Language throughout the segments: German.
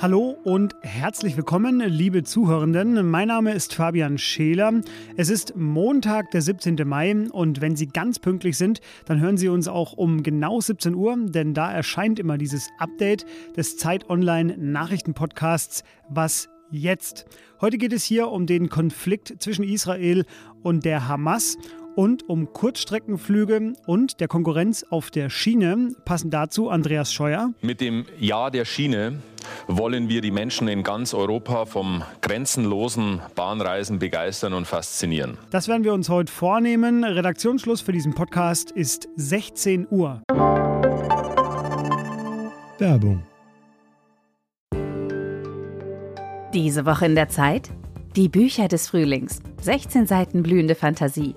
Hallo und herzlich willkommen, liebe Zuhörenden. Mein Name ist Fabian Scheler. Es ist Montag, der 17. Mai und wenn Sie ganz pünktlich sind, dann hören Sie uns auch um genau 17 Uhr, denn da erscheint immer dieses Update des Zeit Online Nachrichtenpodcasts Was jetzt. Heute geht es hier um den Konflikt zwischen Israel und der Hamas und um Kurzstreckenflüge und der Konkurrenz auf der Schiene. Passen dazu Andreas Scheuer. Mit dem Ja der Schiene wollen wir die Menschen in ganz Europa vom grenzenlosen Bahnreisen begeistern und faszinieren. Das werden wir uns heute vornehmen. Redaktionsschluss für diesen Podcast ist 16 Uhr. Werbung. Diese Woche in der Zeit? Die Bücher des Frühlings. 16 Seiten blühende Fantasie.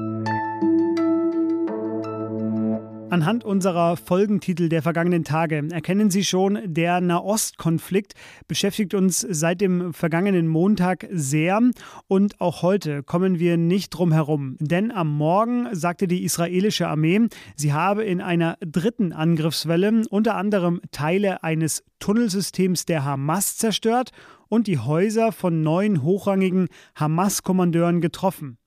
Anhand unserer Folgentitel der vergangenen Tage erkennen Sie schon, der Nahostkonflikt beschäftigt uns seit dem vergangenen Montag sehr und auch heute kommen wir nicht drum herum. Denn am Morgen sagte die israelische Armee, sie habe in einer dritten Angriffswelle unter anderem Teile eines Tunnelsystems der Hamas zerstört und die Häuser von neun hochrangigen Hamas-Kommandeuren getroffen.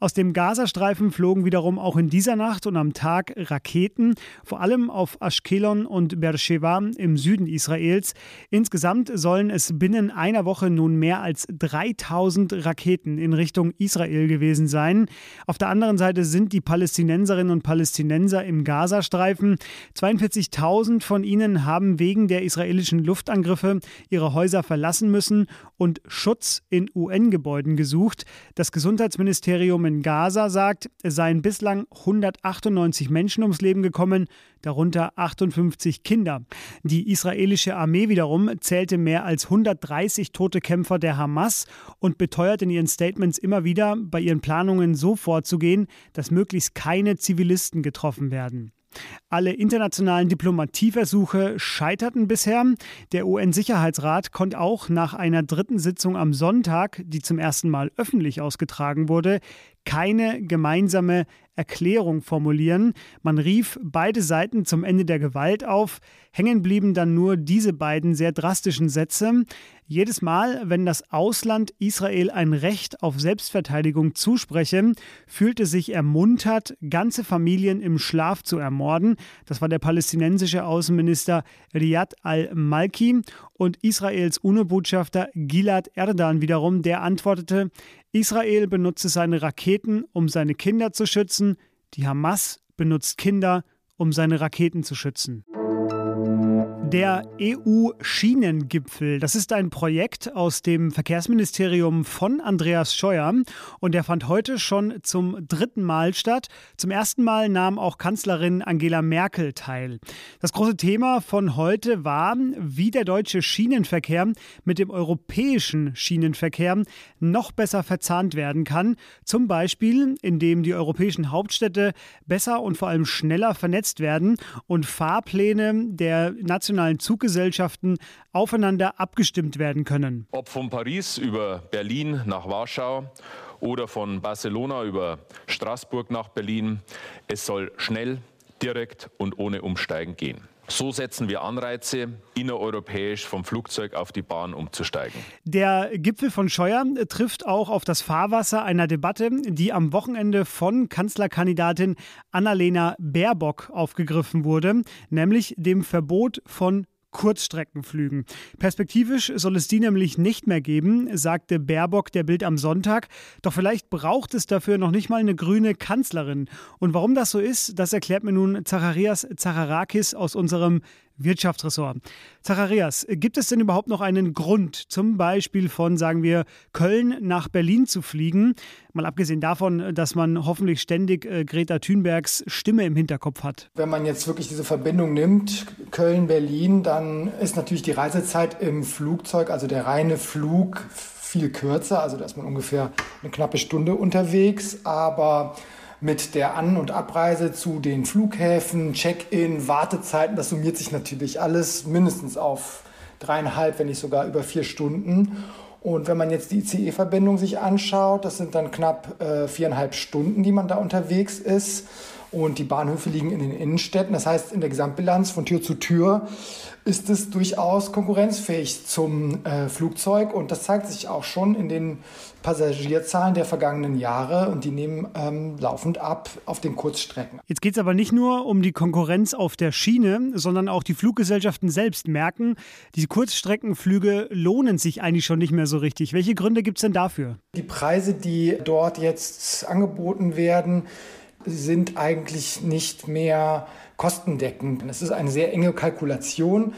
Aus dem Gazastreifen flogen wiederum auch in dieser Nacht und am Tag Raketen, vor allem auf Ashkelon und Beersheba im Süden Israels. Insgesamt sollen es binnen einer Woche nun mehr als 3000 Raketen in Richtung Israel gewesen sein. Auf der anderen Seite sind die Palästinenserinnen und Palästinenser im Gazastreifen. 42.000 von ihnen haben wegen der israelischen Luftangriffe ihre Häuser verlassen müssen und Schutz in UN-Gebäuden gesucht. Das Gesundheitsministerium in Gaza sagt, es seien bislang 198 Menschen ums Leben gekommen, darunter 58 Kinder. Die israelische Armee wiederum zählte mehr als 130 tote Kämpfer der Hamas und beteuert in ihren Statements immer wieder, bei ihren Planungen so vorzugehen, dass möglichst keine Zivilisten getroffen werden. Alle internationalen Diplomatieversuche scheiterten bisher. Der UN-Sicherheitsrat konnte auch nach einer dritten Sitzung am Sonntag, die zum ersten Mal öffentlich ausgetragen wurde, keine gemeinsame Erklärung formulieren. Man rief beide Seiten zum Ende der Gewalt auf. Hängen blieben dann nur diese beiden sehr drastischen Sätze. Jedes Mal, wenn das Ausland Israel ein Recht auf Selbstverteidigung zuspreche, fühlte sich ermuntert, ganze Familien im Schlaf zu ermorden. Das war der palästinensische Außenminister Riyad al-Malki und Israels UNO-Botschafter Gilad Erdan wiederum, der antwortete, Israel benutze seine Raketen, um seine Kinder zu schützen, die Hamas benutzt Kinder, um seine Raketen zu schützen. Der EU-Schienengipfel, das ist ein Projekt aus dem Verkehrsministerium von Andreas Scheuer und der fand heute schon zum dritten Mal statt. Zum ersten Mal nahm auch Kanzlerin Angela Merkel teil. Das große Thema von heute war, wie der deutsche Schienenverkehr mit dem europäischen Schienenverkehr noch besser verzahnt werden kann. Zum Beispiel, indem die europäischen Hauptstädte besser und vor allem schneller vernetzt werden und Fahrpläne der nationalen internationalen Zuggesellschaften aufeinander abgestimmt werden können. Ob von Paris über Berlin nach Warschau oder von Barcelona über Straßburg nach Berlin, es soll schnell, direkt und ohne Umsteigen gehen. So setzen wir Anreize, innereuropäisch vom Flugzeug auf die Bahn umzusteigen. Der Gipfel von Scheuer trifft auch auf das Fahrwasser einer Debatte, die am Wochenende von Kanzlerkandidatin Annalena Baerbock aufgegriffen wurde, nämlich dem Verbot von Kurzstreckenflügen. Perspektivisch soll es die nämlich nicht mehr geben, sagte Baerbock der Bild am Sonntag. Doch vielleicht braucht es dafür noch nicht mal eine grüne Kanzlerin. Und warum das so ist, das erklärt mir nun Zacharias Zacharakis aus unserem Wirtschaftsressort. Zacharias, gibt es denn überhaupt noch einen Grund, zum Beispiel von, sagen wir, Köln nach Berlin zu fliegen? Mal abgesehen davon, dass man hoffentlich ständig äh, Greta Thunbergs Stimme im Hinterkopf hat. Wenn man jetzt wirklich diese Verbindung nimmt, Köln-Berlin, dann ist natürlich die Reisezeit im Flugzeug, also der reine Flug, viel kürzer. Also da ist man ungefähr eine knappe Stunde unterwegs. Aber mit der An- und Abreise zu den Flughäfen, Check-in, Wartezeiten, das summiert sich natürlich alles mindestens auf dreieinhalb, wenn nicht sogar über vier Stunden. Und wenn man jetzt die ICE-Verbindung sich anschaut, das sind dann knapp äh, viereinhalb Stunden, die man da unterwegs ist. Und die Bahnhöfe liegen in den Innenstädten. Das heißt, in der Gesamtbilanz von Tür zu Tür ist es durchaus konkurrenzfähig zum äh, Flugzeug. Und das zeigt sich auch schon in den Passagierzahlen der vergangenen Jahre. Und die nehmen ähm, laufend ab auf den Kurzstrecken. Jetzt geht es aber nicht nur um die Konkurrenz auf der Schiene, sondern auch die Fluggesellschaften selbst merken, die Kurzstreckenflüge lohnen sich eigentlich schon nicht mehr so richtig. Welche Gründe gibt es denn dafür? Die Preise, die dort jetzt angeboten werden, sind eigentlich nicht mehr kostendeckend. Es ist eine sehr enge Kalkulation.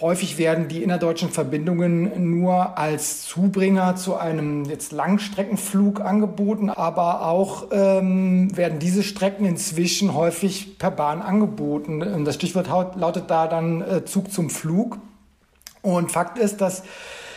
Häufig werden die innerdeutschen Verbindungen nur als Zubringer zu einem jetzt Langstreckenflug angeboten, aber auch ähm, werden diese Strecken inzwischen häufig per Bahn angeboten. Das Stichwort lautet da dann äh, Zug zum Flug. Und Fakt ist, dass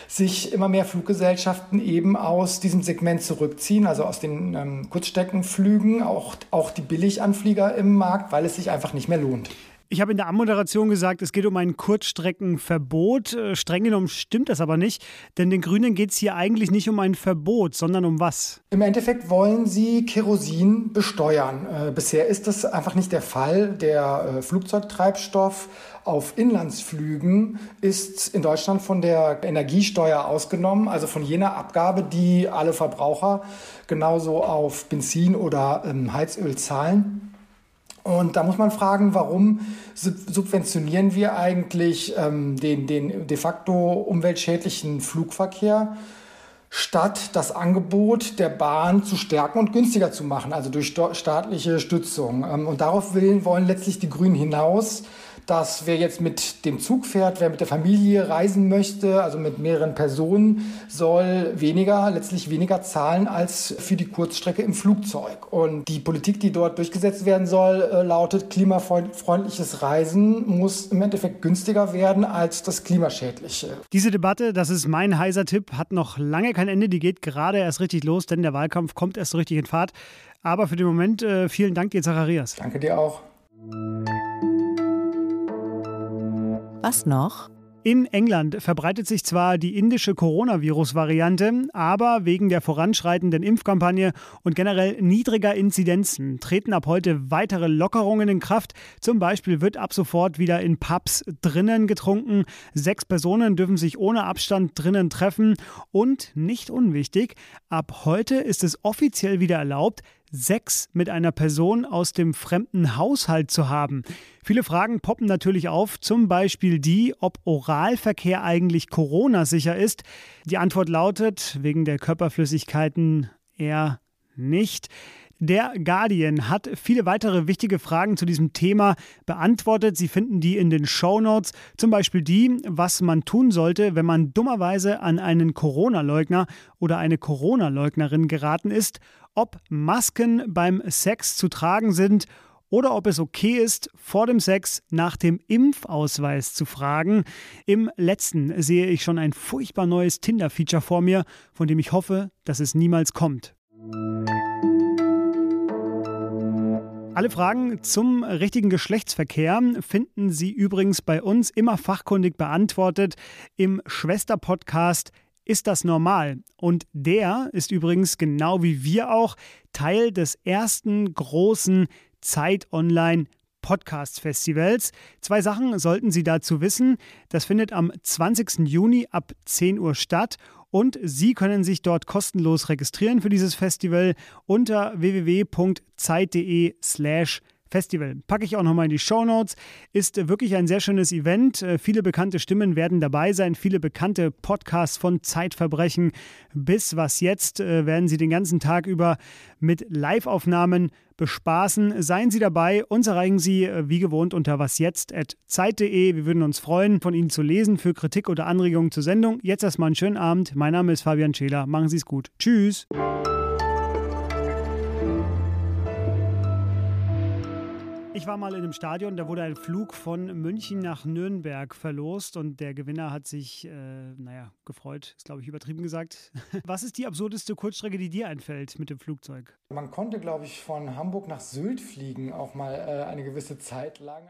sich immer mehr Fluggesellschaften eben aus diesem Segment zurückziehen, also aus den ähm, Kurzstreckenflügen, auch, auch die Billiganflieger im Markt, weil es sich einfach nicht mehr lohnt. Ich habe in der Anmoderation gesagt, es geht um ein Kurzstreckenverbot. Äh, streng genommen stimmt das aber nicht, denn den Grünen geht es hier eigentlich nicht um ein Verbot, sondern um was? Im Endeffekt wollen sie Kerosin besteuern. Äh, bisher ist das einfach nicht der Fall. Der äh, Flugzeugtreibstoff auf Inlandsflügen ist in Deutschland von der Energiesteuer ausgenommen, also von jener Abgabe, die alle Verbraucher genauso auf Benzin oder ähm, Heizöl zahlen. Und da muss man fragen, warum subventionieren wir eigentlich ähm, den, den de facto umweltschädlichen Flugverkehr, statt das Angebot der Bahn zu stärken und günstiger zu machen, also durch staatliche Stützung. Ähm, und darauf wollen letztlich die Grünen hinaus dass wer jetzt mit dem Zug fährt, wer mit der Familie reisen möchte, also mit mehreren Personen, soll weniger, letztlich weniger zahlen als für die Kurzstrecke im Flugzeug. Und die Politik, die dort durchgesetzt werden soll, äh, lautet, klimafreundliches Reisen muss im Endeffekt günstiger werden als das klimaschädliche. Diese Debatte, das ist mein heißer Tipp, hat noch lange kein Ende. Die geht gerade erst richtig los, denn der Wahlkampf kommt erst so richtig in Fahrt. Aber für den Moment äh, vielen Dank dir, Zacharias. Danke dir auch. Was noch? In England verbreitet sich zwar die indische Coronavirus-Variante, aber wegen der voranschreitenden Impfkampagne und generell niedriger Inzidenzen treten ab heute weitere Lockerungen in Kraft. Zum Beispiel wird ab sofort wieder in Pubs drinnen getrunken. Sechs Personen dürfen sich ohne Abstand drinnen treffen. Und nicht unwichtig, ab heute ist es offiziell wieder erlaubt, Sex mit einer Person aus dem fremden Haushalt zu haben. Viele Fragen poppen natürlich auf, zum Beispiel die, ob Oralverkehr eigentlich Corona-sicher ist. Die Antwort lautet, wegen der Körperflüssigkeiten eher nicht. Der Guardian hat viele weitere wichtige Fragen zu diesem Thema beantwortet. Sie finden die in den Show Notes. Zum Beispiel die, was man tun sollte, wenn man dummerweise an einen Corona-Leugner oder eine Corona-Leugnerin geraten ist ob Masken beim Sex zu tragen sind oder ob es okay ist, vor dem Sex nach dem Impfausweis zu fragen. Im letzten sehe ich schon ein furchtbar neues Tinder-Feature vor mir, von dem ich hoffe, dass es niemals kommt. Alle Fragen zum richtigen Geschlechtsverkehr finden Sie übrigens bei uns immer fachkundig beantwortet im Schwester-Podcast ist das normal? Und der ist übrigens genau wie wir auch Teil des ersten großen Zeit Online Podcast Festivals. Zwei Sachen sollten Sie dazu wissen. Das findet am 20. Juni ab 10 Uhr statt und Sie können sich dort kostenlos registrieren für dieses Festival unter www.zeit.de slash Festival. Packe ich auch nochmal in die Show Notes. Ist wirklich ein sehr schönes Event. Äh, viele bekannte Stimmen werden dabei sein. Viele bekannte Podcasts von Zeitverbrechen bis was jetzt äh, werden Sie den ganzen Tag über mit Live-Aufnahmen bespaßen. Seien Sie dabei. Uns erreichen Sie äh, wie gewohnt unter wasjetzt.zeit.de. Wir würden uns freuen, von Ihnen zu lesen für Kritik oder Anregungen zur Sendung. Jetzt erstmal einen schönen Abend. Mein Name ist Fabian Scheler. Machen Sie es gut. Tschüss. Ich war mal in einem Stadion, da wurde ein Flug von München nach Nürnberg verlost und der Gewinner hat sich, äh, naja, gefreut, ist glaube ich übertrieben gesagt. Was ist die absurdeste Kurzstrecke, die dir einfällt mit dem Flugzeug? Man konnte, glaube ich, von Hamburg nach Sylt fliegen, auch mal äh, eine gewisse Zeit lang.